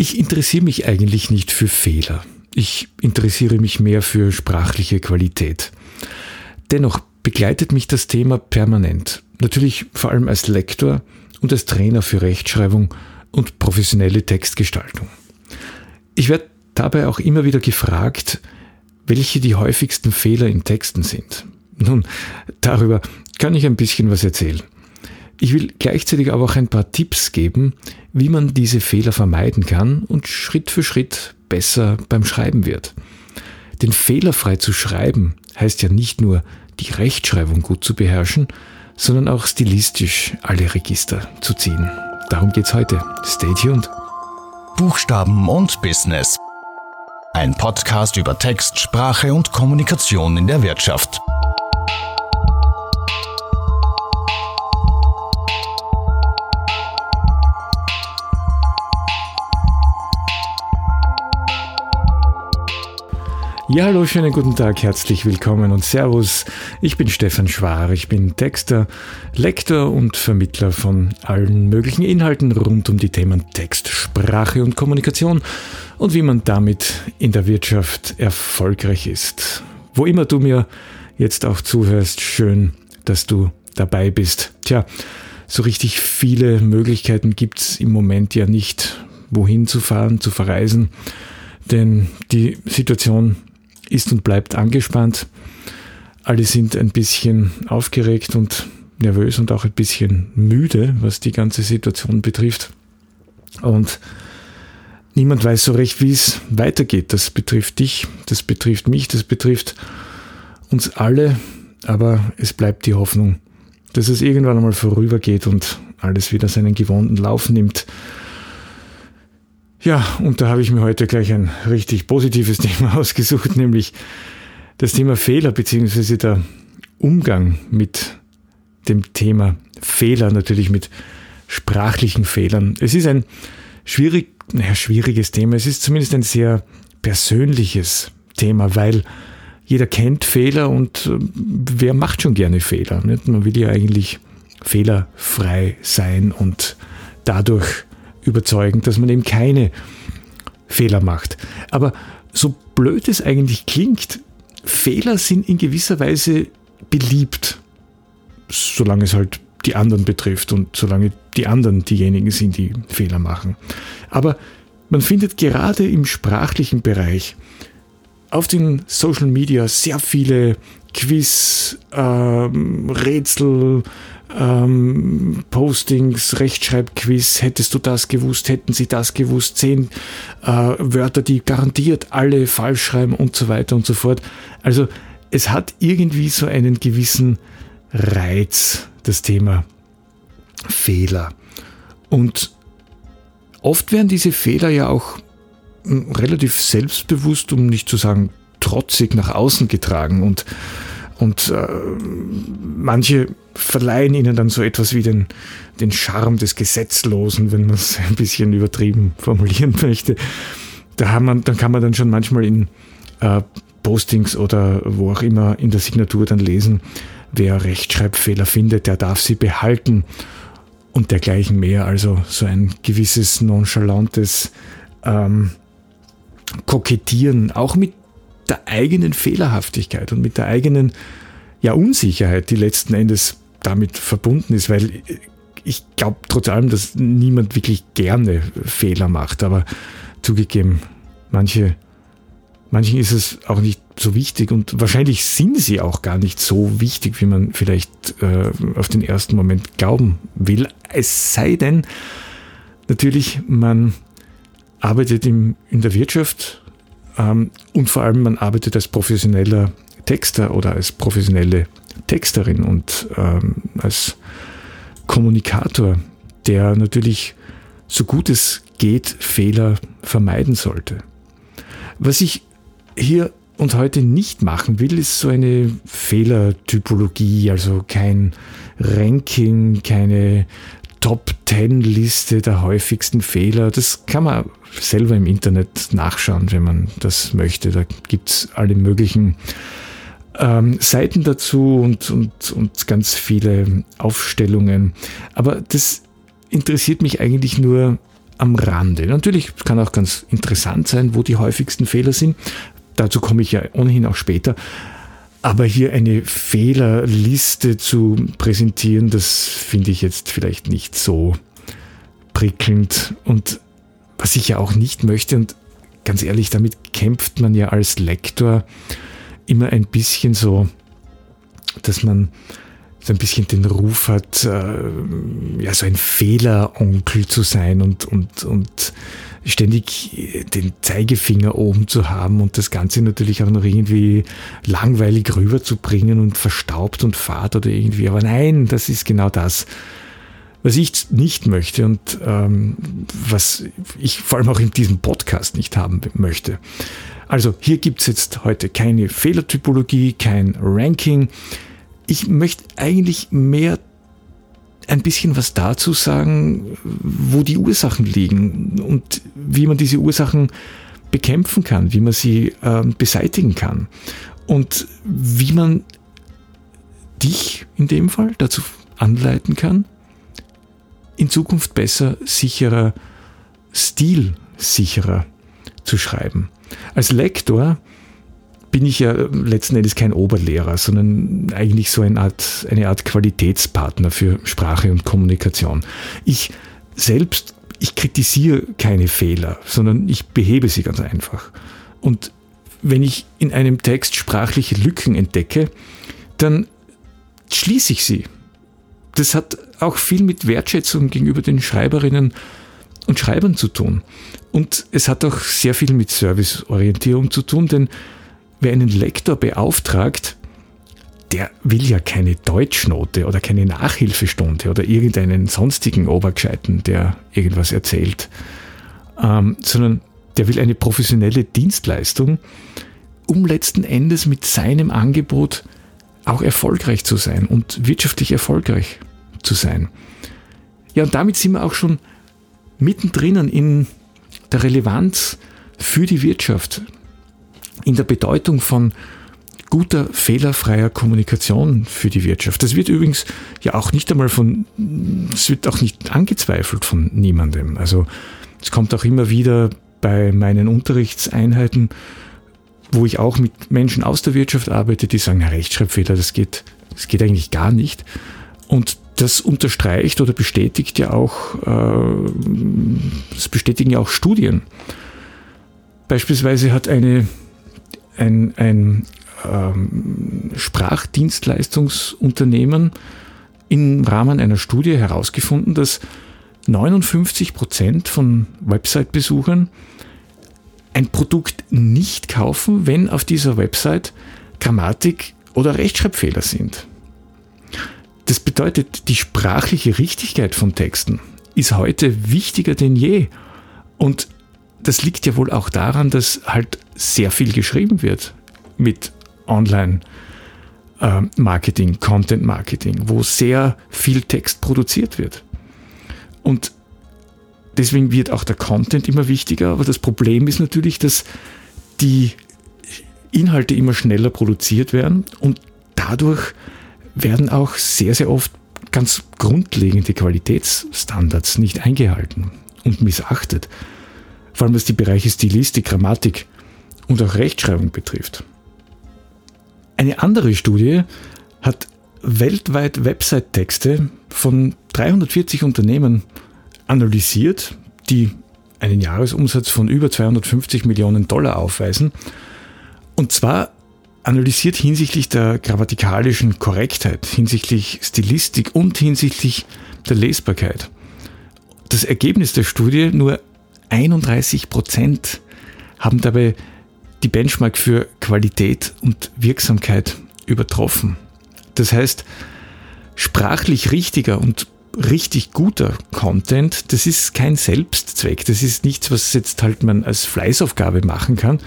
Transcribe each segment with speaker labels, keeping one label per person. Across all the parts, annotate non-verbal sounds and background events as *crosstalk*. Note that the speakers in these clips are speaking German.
Speaker 1: Ich interessiere mich eigentlich nicht für Fehler. Ich interessiere mich mehr für sprachliche Qualität. Dennoch begleitet mich das Thema permanent. Natürlich vor allem als Lektor und als Trainer für Rechtschreibung und professionelle Textgestaltung. Ich werde dabei auch immer wieder gefragt, welche die häufigsten Fehler in Texten sind. Nun, darüber kann ich ein bisschen was erzählen. Ich will gleichzeitig aber auch ein paar Tipps geben, wie man diese Fehler vermeiden kann und Schritt für Schritt besser beim Schreiben wird. Denn fehlerfrei zu schreiben heißt ja nicht nur, die Rechtschreibung gut zu beherrschen, sondern auch stilistisch alle Register zu ziehen. Darum geht's heute. Stay tuned.
Speaker 2: Buchstaben und Business. Ein Podcast über Text, Sprache und Kommunikation in der Wirtschaft.
Speaker 1: Ja, hallo, schönen guten Tag, herzlich willkommen und Servus. Ich bin Stefan Schwar, ich bin Texter, Lektor und Vermittler von allen möglichen Inhalten rund um die Themen Text, Sprache und Kommunikation und wie man damit in der Wirtschaft erfolgreich ist. Wo immer du mir jetzt auch zuhörst, schön, dass du dabei bist. Tja, so richtig viele Möglichkeiten gibt's im Moment ja nicht, wohin zu fahren, zu verreisen, denn die Situation ist und bleibt angespannt. Alle sind ein bisschen aufgeregt und nervös und auch ein bisschen müde, was die ganze Situation betrifft. Und niemand weiß so recht, wie es weitergeht. Das betrifft dich, das betrifft mich, das betrifft uns alle. Aber es bleibt die Hoffnung, dass es irgendwann einmal vorübergeht und alles wieder seinen gewohnten Lauf nimmt. Ja, und da habe ich mir heute gleich ein richtig positives *laughs* Thema ausgesucht, nämlich das Thema Fehler beziehungsweise der Umgang mit dem Thema Fehler, natürlich mit sprachlichen Fehlern. Es ist ein schwierig, naja, schwieriges Thema. Es ist zumindest ein sehr persönliches Thema, weil jeder kennt Fehler und äh, wer macht schon gerne Fehler? Nicht? Man will ja eigentlich fehlerfrei sein und dadurch überzeugend, dass man eben keine Fehler macht. Aber so blöd es eigentlich klingt, Fehler sind in gewisser Weise beliebt, solange es halt die anderen betrifft und solange die anderen diejenigen sind, die Fehler machen. Aber man findet gerade im sprachlichen Bereich auf den Social Media sehr viele Quiz, ähm, Rätsel, ähm, Postings, Rechtschreibquiz, hättest du das gewusst, hätten sie das gewusst, zehn äh, Wörter, die garantiert alle falsch schreiben und so weiter und so fort. Also es hat irgendwie so einen gewissen Reiz, das Thema Fehler. Und oft werden diese Fehler ja auch hm, relativ selbstbewusst, um nicht zu sagen trotzig nach außen getragen und und äh, manche verleihen ihnen dann so etwas wie den, den Charme des Gesetzlosen, wenn man es *laughs* ein bisschen übertrieben formulieren möchte. Da haben man, dann kann man dann schon manchmal in äh, Postings oder wo auch immer in der Signatur dann lesen, wer Rechtschreibfehler findet, der darf sie behalten und dergleichen mehr. Also so ein gewisses nonchalantes ähm, Kokettieren, auch mit der eigenen Fehlerhaftigkeit und mit der eigenen ja, Unsicherheit, die letzten Endes damit verbunden ist, weil ich glaube trotz allem, dass niemand wirklich gerne Fehler macht, aber zugegeben, manche, manchen ist es auch nicht so wichtig und wahrscheinlich sind sie auch gar nicht so wichtig, wie man vielleicht äh, auf den ersten Moment glauben will. Es sei denn, natürlich, man arbeitet im, in der Wirtschaft ähm, und vor allem man arbeitet als professioneller Texter oder als professionelle Texterin und ähm, als Kommunikator, der natürlich so gut es geht Fehler vermeiden sollte. Was ich hier und heute nicht machen will, ist so eine Fehlertypologie, also kein Ranking, keine Top 10 Liste der häufigsten Fehler. Das kann man selber im Internet nachschauen, wenn man das möchte. Da gibt es alle möglichen ähm, Seiten dazu und, und, und ganz viele Aufstellungen. Aber das interessiert mich eigentlich nur am Rande. Natürlich kann auch ganz interessant sein, wo die häufigsten Fehler sind. Dazu komme ich ja ohnehin auch später. Aber hier eine Fehlerliste zu präsentieren, das finde ich jetzt vielleicht nicht so prickelnd. Und was ich ja auch nicht möchte, und ganz ehrlich, damit kämpft man ja als Lektor immer ein bisschen so, dass man so ein bisschen den Ruf hat, äh, ja, so ein Fehleronkel zu sein und, und, und ständig den Zeigefinger oben zu haben und das Ganze natürlich auch noch irgendwie langweilig rüberzubringen und verstaubt und fad oder irgendwie. Aber nein, das ist genau das, was ich nicht möchte und ähm, was ich vor allem auch in diesem Podcast nicht haben möchte. Also hier gibt es jetzt heute keine Fehlertypologie, kein Ranking. Ich möchte eigentlich mehr ein bisschen was dazu sagen, wo die Ursachen liegen und wie man diese Ursachen bekämpfen kann, wie man sie äh, beseitigen kann und wie man dich in dem Fall dazu anleiten kann, in Zukunft besser, sicherer, stilsicherer zu schreiben. Als Lektor bin ich ja letzten Endes kein Oberlehrer, sondern eigentlich so eine Art, eine Art Qualitätspartner für Sprache und Kommunikation. Ich selbst, ich kritisiere keine Fehler, sondern ich behebe sie ganz einfach. Und wenn ich in einem Text sprachliche Lücken entdecke, dann schließe ich sie. Das hat auch viel mit Wertschätzung gegenüber den Schreiberinnen und Schreibern zu tun. Und es hat auch sehr viel mit Serviceorientierung zu tun, denn wer einen Lektor beauftragt, der will ja keine Deutschnote oder keine Nachhilfestunde oder irgendeinen sonstigen Obergescheiten, der irgendwas erzählt, ähm, sondern der will eine professionelle Dienstleistung, um letzten Endes mit seinem Angebot auch erfolgreich zu sein und wirtschaftlich erfolgreich zu sein. Ja, und damit sind wir auch schon mittendrin in der Relevanz für die Wirtschaft, in der Bedeutung von guter, fehlerfreier Kommunikation für die Wirtschaft. Das wird übrigens ja auch nicht einmal von, es wird auch nicht angezweifelt von niemandem. Also es kommt auch immer wieder bei meinen Unterrichtseinheiten, wo ich auch mit Menschen aus der Wirtschaft arbeite, die sagen, Rechtschreibfehler, das geht, das geht eigentlich gar nicht. Und das unterstreicht oder bestätigt ja auch, äh, das bestätigen ja auch Studien. Beispielsweise hat eine, ein, ein ähm, Sprachdienstleistungsunternehmen im Rahmen einer Studie herausgefunden, dass 59 Prozent von Website-Besuchern ein Produkt nicht kaufen, wenn auf dieser Website Grammatik oder Rechtschreibfehler sind. Das bedeutet, die sprachliche Richtigkeit von Texten ist heute wichtiger denn je. Und das liegt ja wohl auch daran, dass halt sehr viel geschrieben wird mit Online-Marketing, Content-Marketing, wo sehr viel Text produziert wird. Und deswegen wird auch der Content immer wichtiger, aber das Problem ist natürlich, dass die Inhalte immer schneller produziert werden und dadurch werden auch sehr, sehr oft ganz grundlegende Qualitätsstandards nicht eingehalten und missachtet. Vor allem was die Bereiche Stilistik, Grammatik und auch Rechtschreibung betrifft. Eine andere Studie hat weltweit Website-Texte von 340 Unternehmen analysiert, die einen Jahresumsatz von über 250 Millionen Dollar aufweisen. Und zwar analysiert hinsichtlich der grammatikalischen Korrektheit, hinsichtlich Stilistik und hinsichtlich der Lesbarkeit. Das Ergebnis der Studie, nur 31 Prozent haben dabei die Benchmark für Qualität und Wirksamkeit übertroffen. Das heißt, sprachlich richtiger und richtig guter Content, das ist kein Selbstzweck, das ist nichts, was jetzt halt man als Fleißaufgabe machen kann,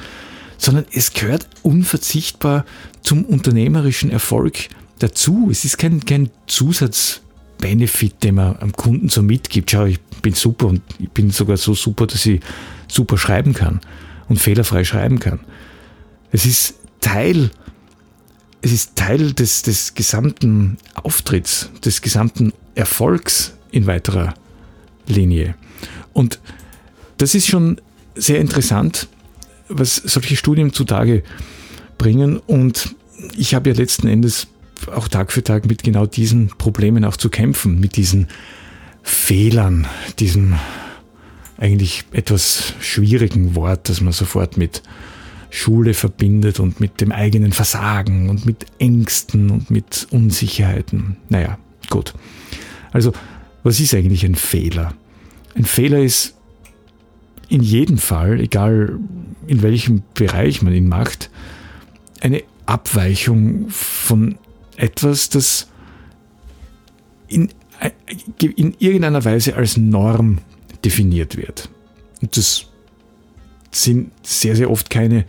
Speaker 1: sondern es gehört unverzichtbar zum unternehmerischen Erfolg dazu. Es ist kein, kein Zusatzbenefit, den man am Kunden so mitgibt. Schau, ich bin super und ich bin sogar so super, dass ich super schreiben kann und fehlerfrei schreiben kann. Es ist Teil, es ist Teil des, des gesamten Auftritts, des gesamten Erfolgs in weiterer Linie. Und das ist schon sehr interessant, was solche Studien zutage bringen. Und ich habe ja letzten Endes auch Tag für Tag mit genau diesen Problemen auch zu kämpfen, mit diesen Fehlern, diesem eigentlich etwas schwierigen Wort, das man sofort mit Schule verbindet und mit dem eigenen Versagen und mit Ängsten und mit Unsicherheiten. Naja, gut. Also, was ist eigentlich ein Fehler? Ein Fehler ist in jedem Fall, egal in welchem Bereich man ihn macht, eine Abweichung von etwas, das in, in irgendeiner Weise als Norm definiert wird. Und das sind sehr, sehr oft keine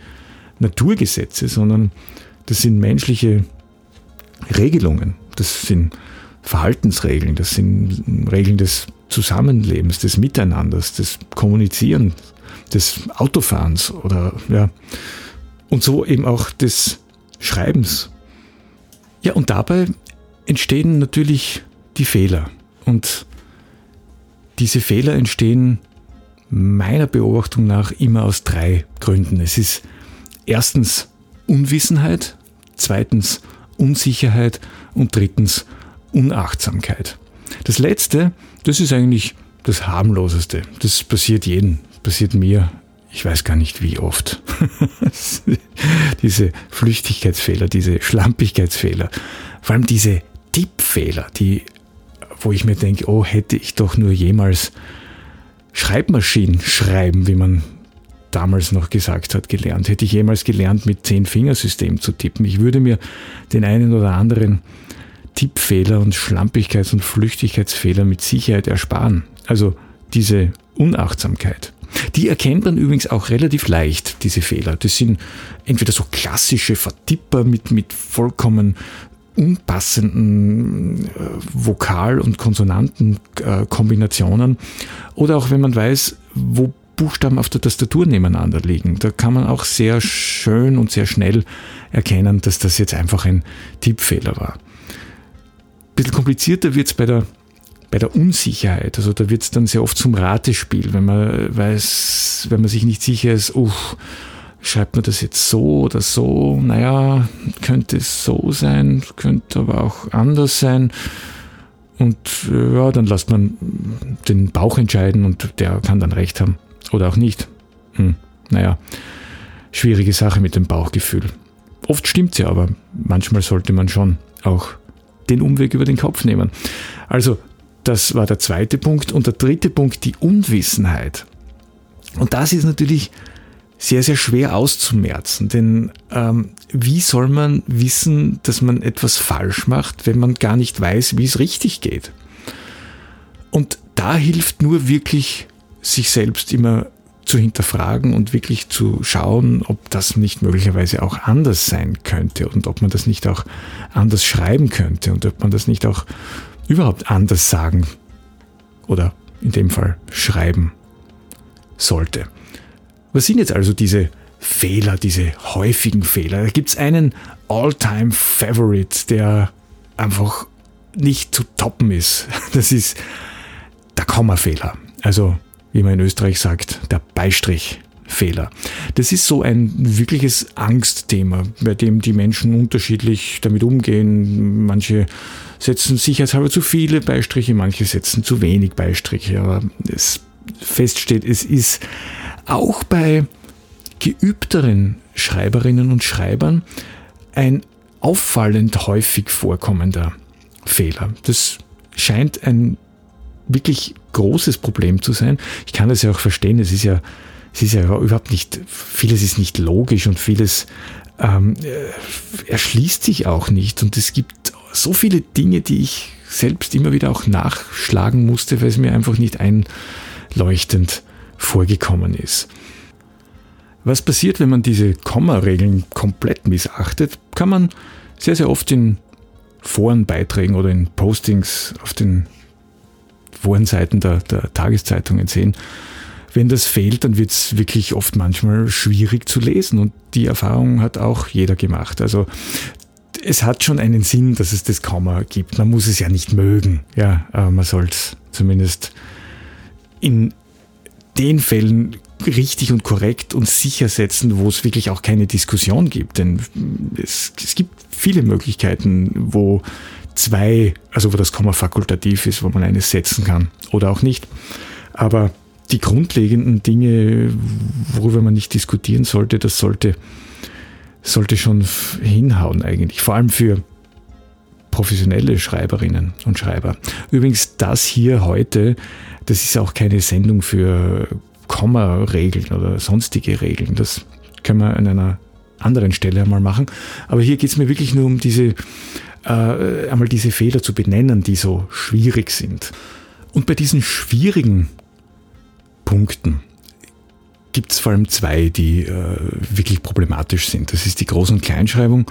Speaker 1: Naturgesetze, sondern das sind menschliche Regelungen. Das sind Verhaltensregeln, das sind Regeln des Zusammenlebens, des Miteinanders, des Kommunizierens, des Autofahrens oder ja. Und so eben auch des Schreibens. Ja, und dabei entstehen natürlich die Fehler. Und diese Fehler entstehen meiner Beobachtung nach immer aus drei Gründen. Es ist erstens Unwissenheit, zweitens Unsicherheit und drittens Unachtsamkeit. Das letzte, das ist eigentlich das harmloseste. Das passiert jedem, passiert mir. Ich weiß gar nicht wie oft. *laughs* diese Flüchtigkeitsfehler, diese Schlampigkeitsfehler, vor allem diese Tippfehler, die, wo ich mir denke, oh, hätte ich doch nur jemals Schreibmaschinen schreiben, wie man damals noch gesagt hat, gelernt. Hätte ich jemals gelernt, mit Zehn-Fingersystem zu tippen. Ich würde mir den einen oder anderen Tippfehler und Schlampigkeits- und Flüchtigkeitsfehler mit Sicherheit ersparen. Also diese Unachtsamkeit. Die erkennt man übrigens auch relativ leicht, diese Fehler. Das sind entweder so klassische Vertipper mit, mit vollkommen unpassenden äh, Vokal- und Konsonantenkombinationen oder auch wenn man weiß, wo Buchstaben auf der Tastatur nebeneinander liegen. Da kann man auch sehr schön und sehr schnell erkennen, dass das jetzt einfach ein Tippfehler war. Bisschen komplizierter wird es bei der, bei der Unsicherheit. Also da wird es dann sehr oft zum Ratespiel, wenn man weiß, wenn man sich nicht sicher ist, uff, schreibt man das jetzt so oder so? Naja, könnte es so sein, könnte aber auch anders sein. Und äh, ja, dann lässt man den Bauch entscheiden und der kann dann recht haben oder auch nicht. Hm, naja, schwierige Sache mit dem Bauchgefühl. Oft stimmt ja, aber manchmal sollte man schon auch den Umweg über den Kopf nehmen. Also, das war der zweite Punkt. Und der dritte Punkt, die Unwissenheit. Und das ist natürlich sehr, sehr schwer auszumerzen. Denn ähm, wie soll man wissen, dass man etwas falsch macht, wenn man gar nicht weiß, wie es richtig geht? Und da hilft nur wirklich, sich selbst immer zu hinterfragen und wirklich zu schauen, ob das nicht möglicherweise auch anders sein könnte und ob man das nicht auch anders schreiben könnte und ob man das nicht auch überhaupt anders sagen oder in dem Fall schreiben sollte. Was sind jetzt also diese Fehler, diese häufigen Fehler? Da gibt es einen All-Time-Favorite, der einfach nicht zu toppen ist. *laughs* Das ist der Kommafehler. Also, wie man in Österreich sagt, der Beistrichfehler. Das ist so ein wirkliches Angstthema, bei dem die Menschen unterschiedlich damit umgehen. Manche setzen sicherheitshalber zu viele Beistriche, manche setzen zu wenig Beistriche. Aber es feststeht, es ist auch bei geübteren Schreiberinnen und Schreibern ein auffallend häufig vorkommender Fehler. Das scheint ein wirklich großes Problem zu sein. Ich kann das ja auch verstehen. Es ist ja, es ist ja überhaupt nicht, vieles ist nicht logisch und vieles ähm, äh, erschließt sich auch nicht. Und es gibt so viele Dinge, die ich selbst immer wieder auch nachschlagen musste, weil es mir einfach nicht einleuchtend vorgekommen ist. Was passiert, wenn man diese Komma-Regeln komplett missachtet, kann man sehr, sehr oft in Forenbeiträgen oder in Postings auf den Forenseiten der, der Tageszeitungen sehen. Wenn das fehlt, dann wird es wirklich oft manchmal schwierig zu lesen und die Erfahrung hat auch jeder gemacht. Also es hat schon einen Sinn, dass es das Komma gibt. Man muss es ja nicht mögen, ja, aber man soll es zumindest in den Fällen richtig und korrekt und sicher setzen, wo es wirklich auch keine Diskussion gibt. Denn es, es gibt viele Möglichkeiten, wo zwei, also wo das Komma fakultativ ist, wo man eines setzen kann oder auch nicht. Aber die grundlegenden Dinge, worüber man nicht diskutieren sollte, das sollte, sollte schon hinhauen eigentlich. Vor allem für professionelle Schreiberinnen und Schreiber. Übrigens, das hier heute, das ist auch keine Sendung für Komma-Regeln oder sonstige Regeln. Das können wir an einer anderen Stelle einmal machen. Aber hier geht es mir wirklich nur um diese, äh, einmal diese Fehler zu benennen, die so schwierig sind. Und bei diesen schwierigen Punkten gibt es vor allem zwei, die äh, wirklich problematisch sind. Das ist die Groß- und Kleinschreibung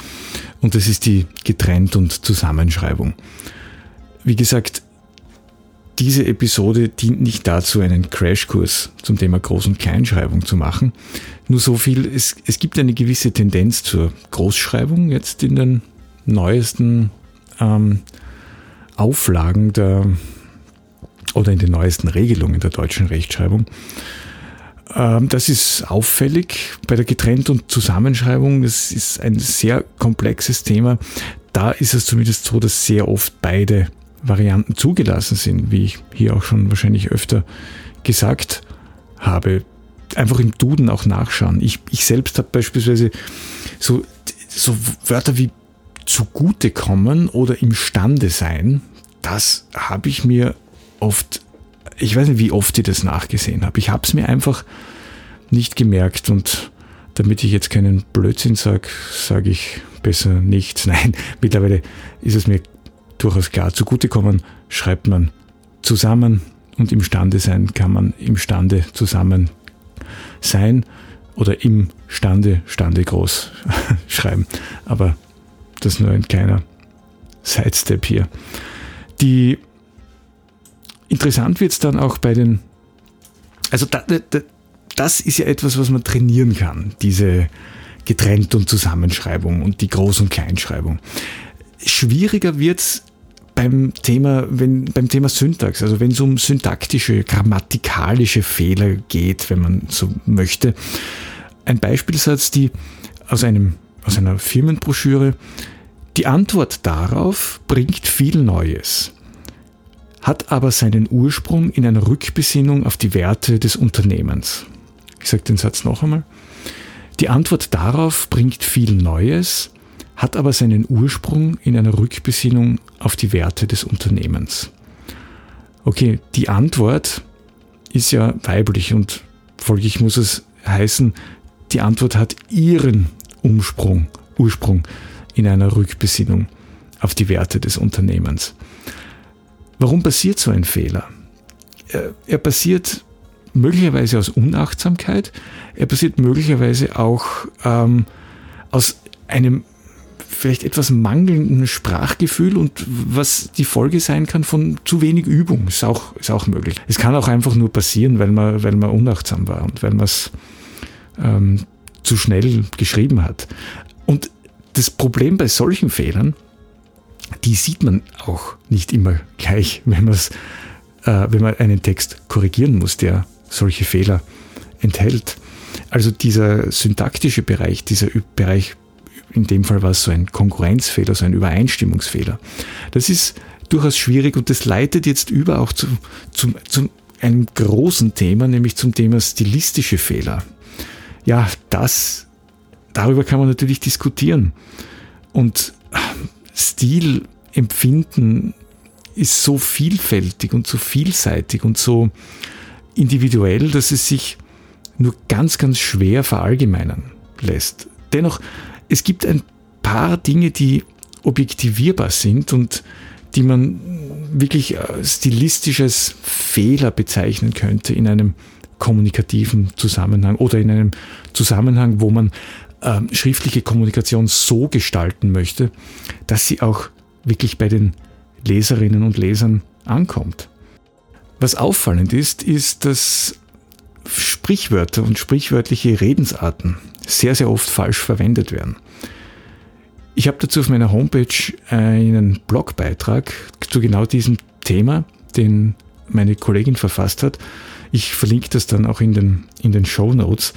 Speaker 1: und das ist die Getrennt- und Zusammenschreibung. Wie gesagt, diese Episode dient nicht dazu, einen Crashkurs zum Thema Groß- und Kleinschreibung zu machen. Nur so viel, es, es gibt eine gewisse Tendenz zur Großschreibung jetzt in den neuesten ähm, Auflagen der oder in den neuesten Regelungen der deutschen Rechtschreibung. Ähm, das ist auffällig bei der Getrennt- und Zusammenschreibung. Das ist ein sehr komplexes Thema. Da ist es zumindest so, dass sehr oft beide Varianten zugelassen sind, wie ich hier auch schon wahrscheinlich öfter gesagt habe. Einfach im Duden auch nachschauen. Ich, ich selbst habe beispielsweise so, so Wörter wie zugutekommen oder imstande sein. Das habe ich mir oft, ich weiß nicht, wie oft ich das nachgesehen habe. Ich habe es mir einfach nicht gemerkt und damit ich jetzt keinen Blödsinn sage, sage ich besser nichts. *laughs* Nein, mittlerweile ist es mir durchaus klar. Zugutekommen schreibt man zusammen und imstande sein kann man imstande zusammen sein oder im Stande, Stande groß *laughs* schreiben. Aber das nur ein kleiner Sidestep hier. Die interessant wird es dann auch bei den, also da, da, das ist ja etwas, was man trainieren kann, diese Getrennt- und Zusammenschreibung und die Groß- und Kleinschreibung. Schwieriger wird es beim Thema, wenn, beim Thema Syntax, also wenn es um syntaktische, grammatikalische Fehler geht, wenn man so möchte. Ein Beispielsatz, die aus einem, aus einer Firmenbroschüre, die Antwort darauf bringt viel Neues, hat aber seinen Ursprung in einer Rückbesinnung auf die Werte des Unternehmens. Ich sage den Satz noch einmal. Die Antwort darauf bringt viel Neues, hat aber seinen Ursprung in einer Rückbesinnung auf die Werte des Unternehmens. Okay, die Antwort ist ja weiblich und folglich muss es heißen, die Antwort hat ihren Umsprung, Ursprung in einer Rückbesinnung auf die Werte des Unternehmens. Warum passiert so ein Fehler? Er passiert möglicherweise aus Unachtsamkeit, er passiert möglicherweise auch ähm, aus einem vielleicht etwas mangelnden Sprachgefühl und was die Folge sein kann von zu wenig Übung, ist auch, ist auch möglich. Es kann auch einfach nur passieren, weil man, weil man unachtsam war und weil man es ähm, zu schnell geschrieben hat. Und das Problem bei solchen Fehlern, die sieht man auch nicht immer gleich, *laughs* wenn, äh, wenn man einen Text korrigieren muss, der solche Fehler enthält. Also dieser syntaktische Bereich, dieser Bereich in dem Fall war es so ein Konkurrenzfehler, so ein Übereinstimmungsfehler. Das ist durchaus schwierig und das leitet jetzt über auch zu, zu, zu einem großen Thema, nämlich zum Thema stilistische Fehler. Ja, das, darüber kann man natürlich diskutieren. Und Stilempfinden ist so vielfältig und so vielseitig und so individuell, dass es sich nur ganz, ganz schwer verallgemeinern lässt. Dennoch es gibt ein paar Dinge, die objektivierbar sind und die man wirklich stilistisches Fehler bezeichnen könnte in einem kommunikativen Zusammenhang oder in einem Zusammenhang, wo man äh, schriftliche Kommunikation so gestalten möchte, dass sie auch wirklich bei den Leserinnen und Lesern ankommt. Was auffallend ist, ist, dass Sprichwörter und sprichwörtliche Redensarten sehr, sehr oft falsch verwendet werden. Ich habe dazu auf meiner Homepage einen Blogbeitrag zu genau diesem Thema, den meine Kollegin verfasst hat. Ich verlinke das dann auch in den, in den Show Notes.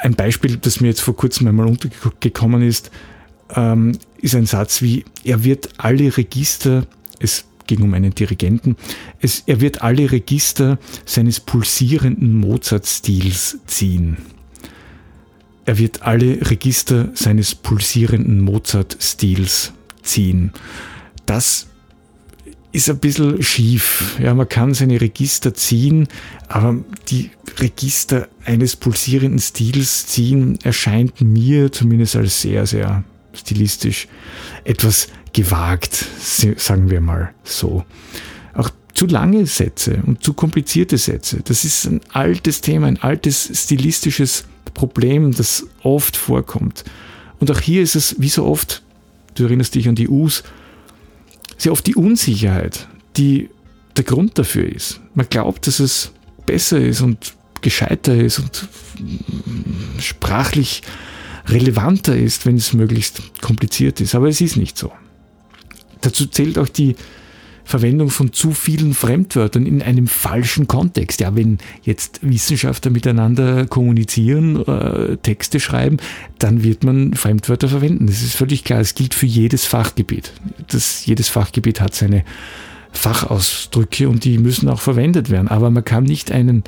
Speaker 1: Ein Beispiel, das mir jetzt vor kurzem einmal untergekommen ist, ähm, ist ein Satz wie, er wird alle Register, es ging um einen Dirigenten, es, er wird alle Register seines pulsierenden Mozart-Stils ziehen. Er wird alle Register seines pulsierenden Mozart-Stils ziehen. Das ist ein bisschen schief. Ja, man kann seine Register ziehen, aber die Register eines pulsierenden Stils ziehen erscheint mir zumindest als sehr, sehr stilistisch etwas gewagt, sagen wir mal so. Auch zu lange Sätze und zu komplizierte Sätze, das ist ein altes Thema, ein altes stilistisches Problem, das oft vorkommt. Und auch hier ist es, wie so oft, du erinnerst dich an die U's, sehr oft die Unsicherheit, die der Grund dafür ist. Man glaubt, dass es besser ist und gescheiter ist und sprachlich relevanter ist, wenn es möglichst kompliziert ist. Aber es ist nicht so. Dazu zählt auch die Verwendung von zu vielen Fremdwörtern in einem falschen Kontext. Ja, wenn jetzt Wissenschaftler miteinander kommunizieren, äh, Texte schreiben, dann wird man Fremdwörter verwenden. Das ist völlig klar. Es gilt für jedes Fachgebiet. Das, jedes Fachgebiet hat seine Fachausdrücke und die müssen auch verwendet werden. Aber man kann nicht einen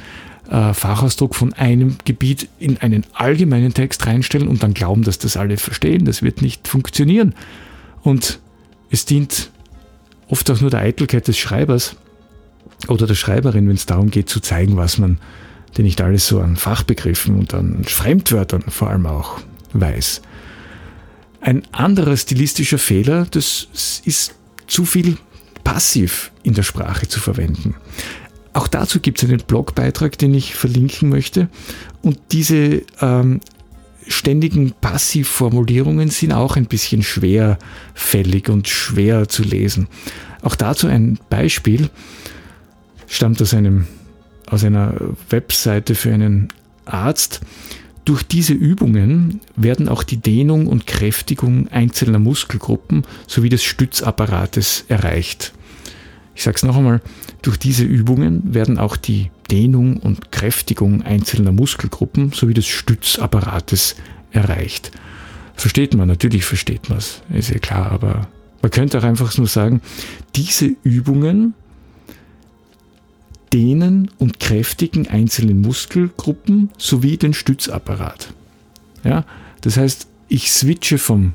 Speaker 1: äh, Fachausdruck von einem Gebiet in einen allgemeinen Text reinstellen und dann glauben, dass das alle verstehen. Das wird nicht funktionieren. Und es dient oft auch nur der Eitelkeit des Schreibers oder der Schreiberin, wenn es darum geht zu zeigen, was man denn nicht alles so an Fachbegriffen und an Fremdwörtern vor allem auch weiß. Ein anderer stilistischer Fehler, das ist zu viel passiv in der Sprache zu verwenden. Auch dazu gibt es einen Blogbeitrag, den ich verlinken möchte. Und diese ähm, ständigen Passivformulierungen sind auch ein bisschen schwerfällig und schwer zu lesen. Auch dazu ein Beispiel stammt aus, einem, aus einer Webseite für einen Arzt. Durch diese Übungen werden auch die Dehnung und Kräftigung einzelner Muskelgruppen sowie des Stützapparates erreicht. Ich sage es noch einmal, durch diese Übungen werden auch die Dehnung und Kräftigung einzelner Muskelgruppen sowie des Stützapparates erreicht. Versteht man, natürlich versteht man es, ist ja klar, aber man könnte auch einfach nur sagen, diese Übungen dehnen und kräftigen einzelne Muskelgruppen sowie den Stützapparat. Ja, das heißt, ich switche vom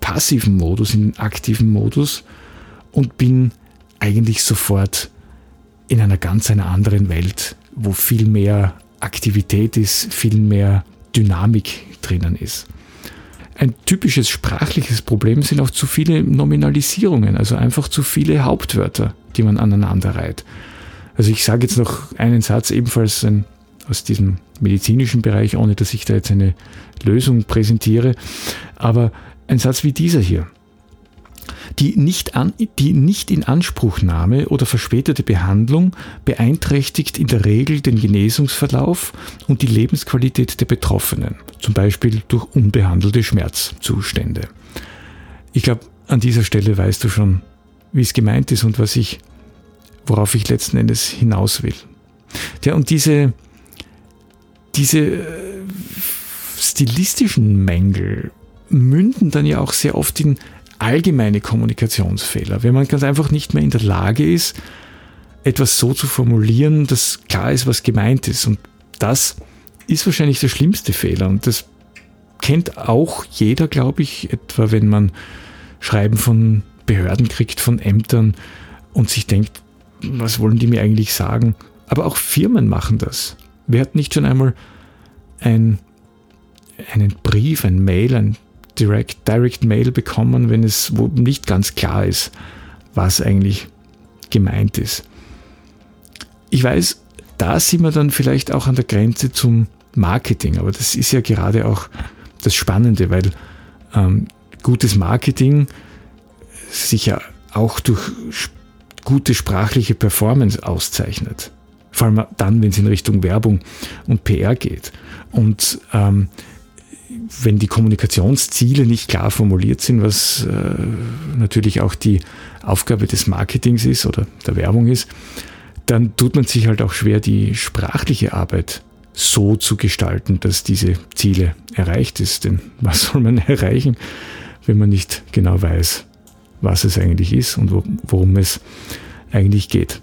Speaker 1: passiven Modus in den aktiven Modus und bin eigentlich sofort in einer ganz einer anderen Welt, wo viel mehr Aktivität ist, viel mehr Dynamik drinnen ist. Ein typisches sprachliches Problem sind auch zu viele Nominalisierungen, also einfach zu viele Hauptwörter, die man aneinander reiht. Also ich sage jetzt noch einen Satz ebenfalls ein, aus diesem medizinischen Bereich, ohne dass ich da jetzt eine Lösung präsentiere, aber ein Satz wie dieser hier die nicht, an, die nicht in Anspruchnahme oder verspätete Behandlung beeinträchtigt in der Regel den Genesungsverlauf und die Lebensqualität der Betroffenen, zum Beispiel durch unbehandelte Schmerzzustände. Ich glaube, an dieser Stelle weißt du schon, wie es gemeint ist und was ich, worauf ich letzten Endes hinaus will. Ja, und diese, diese äh, stilistischen Mängel münden dann ja auch sehr oft in allgemeine Kommunikationsfehler, wenn man ganz einfach nicht mehr in der Lage ist, etwas so zu formulieren, dass klar ist, was gemeint ist. Und das ist wahrscheinlich der schlimmste Fehler. Und das kennt auch jeder, glaube ich, etwa wenn man Schreiben von Behörden kriegt, von Ämtern und sich denkt, was wollen die mir eigentlich sagen? Aber auch Firmen machen das. Wer hat nicht schon einmal ein, einen Brief, ein Mail, ein Direct, Direct Mail bekommen, wenn es nicht ganz klar ist, was eigentlich gemeint ist. Ich weiß, da sind wir dann vielleicht auch an der Grenze zum Marketing, aber das ist ja gerade auch das Spannende, weil ähm, gutes Marketing sich ja auch durch gute sprachliche Performance auszeichnet. Vor allem dann, wenn es in Richtung Werbung und PR geht. Und ähm, wenn die Kommunikationsziele nicht klar formuliert sind, was äh, natürlich auch die Aufgabe des Marketings ist oder der Werbung ist, dann tut man sich halt auch schwer, die sprachliche Arbeit so zu gestalten, dass diese Ziele erreicht ist. Denn was soll man *laughs* erreichen, wenn man nicht genau weiß, was es eigentlich ist und worum es eigentlich geht.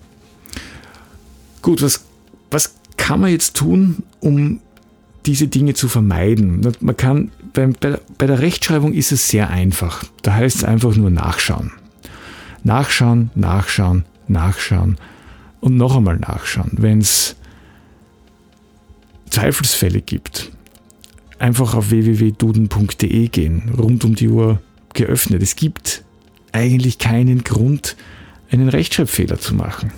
Speaker 1: Gut, was, was kann man jetzt tun, um diese Dinge zu vermeiden? Man kann, bei, bei der Rechtschreibung ist es sehr einfach. Da heißt es einfach nur nachschauen. Nachschauen, nachschauen, nachschauen und noch einmal nachschauen. Wenn es Zweifelsfälle gibt, einfach auf www.duden.de gehen, rund um die Uhr geöffnet. Es gibt eigentlich keinen Grund, einen Rechtschreibfehler zu machen.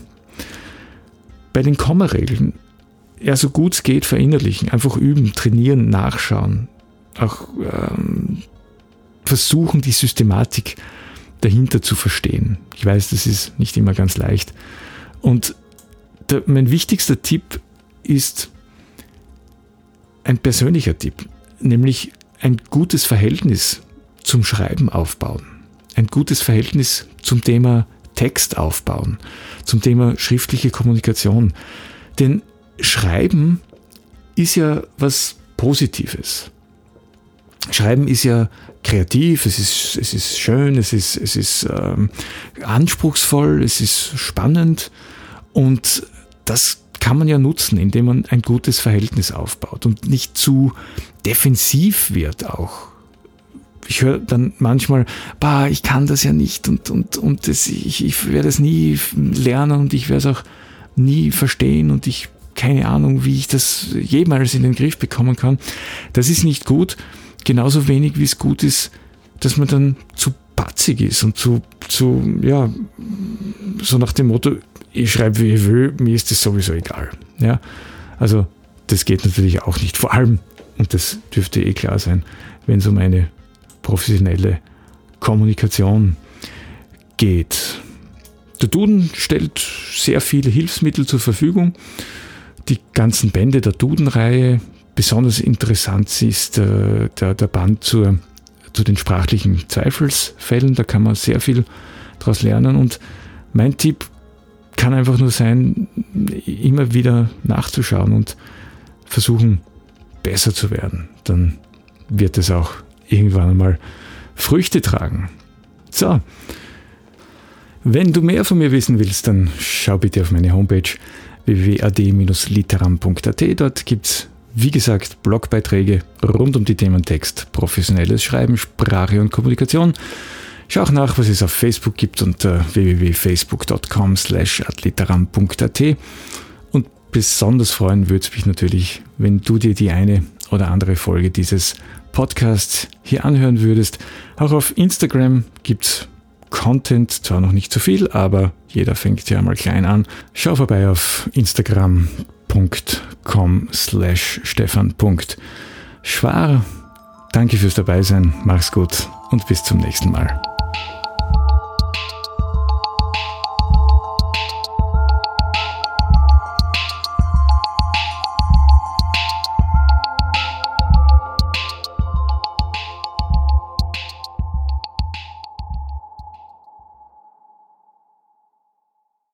Speaker 1: Bei den Kommaregeln, ja, so gut es geht, verinnerlichen, einfach üben, trainieren, nachschauen, auch ähm, versuchen, die Systematik dahinter zu verstehen. Ich weiß, das ist nicht immer ganz leicht. Und der, mein wichtigster Tipp ist ein persönlicher Tipp, nämlich ein gutes Verhältnis zum Schreiben aufbauen. Ein gutes Verhältnis zum Thema Text aufbauen, zum Thema schriftliche Kommunikation. Denn Schreiben ist ja was Positives. Schreiben ist ja kreativ, es ist, es ist schön, es ist, es ist ähm, anspruchsvoll, es ist spannend und das kann man ja nutzen, indem man ein gutes Verhältnis aufbaut und nicht zu defensiv wird auch ich höre dann manchmal, bah, ich kann das ja nicht und, und, und das, ich, ich werde es nie lernen und ich werde es auch nie verstehen und ich keine Ahnung, wie ich das jemals in den Griff bekommen kann. Das ist nicht gut. Genauso wenig wie es gut ist, dass man dann zu patzig ist und zu, zu ja, so nach dem Motto, ich schreibe wie ich will, mir ist das sowieso egal. Ja, also das geht natürlich auch nicht. Vor allem, und das dürfte eh klar sein, wenn es um eine professionelle Kommunikation geht. Der Duden stellt sehr viele Hilfsmittel zur Verfügung. Die ganzen Bände der Duden-Reihe. Besonders interessant ist äh, der, der Band zur, zu den sprachlichen Zweifelsfällen. Da kann man sehr viel daraus lernen. Und mein Tipp kann einfach nur sein, immer wieder nachzuschauen und versuchen, besser zu werden. Dann wird es auch irgendwann einmal Früchte tragen. So, wenn du mehr von mir wissen willst, dann schau bitte auf meine Homepage www.ad-literam.at. Dort gibt es, wie gesagt, Blogbeiträge rund um die Themen Text, professionelles Schreiben, Sprache und Kommunikation. Schau auch nach, was es auf Facebook gibt unter www.facebook.com slash adliteram.at. Und besonders freuen würde es mich natürlich, wenn du dir die eine oder andere Folge dieses Podcast hier anhören würdest. Auch auf Instagram gibt es Content, zwar noch nicht so viel, aber jeder fängt ja mal klein an. Schau vorbei auf instagram.com slash stefan.schwar. Danke fürs Dabeisein, mach's gut und bis zum nächsten Mal.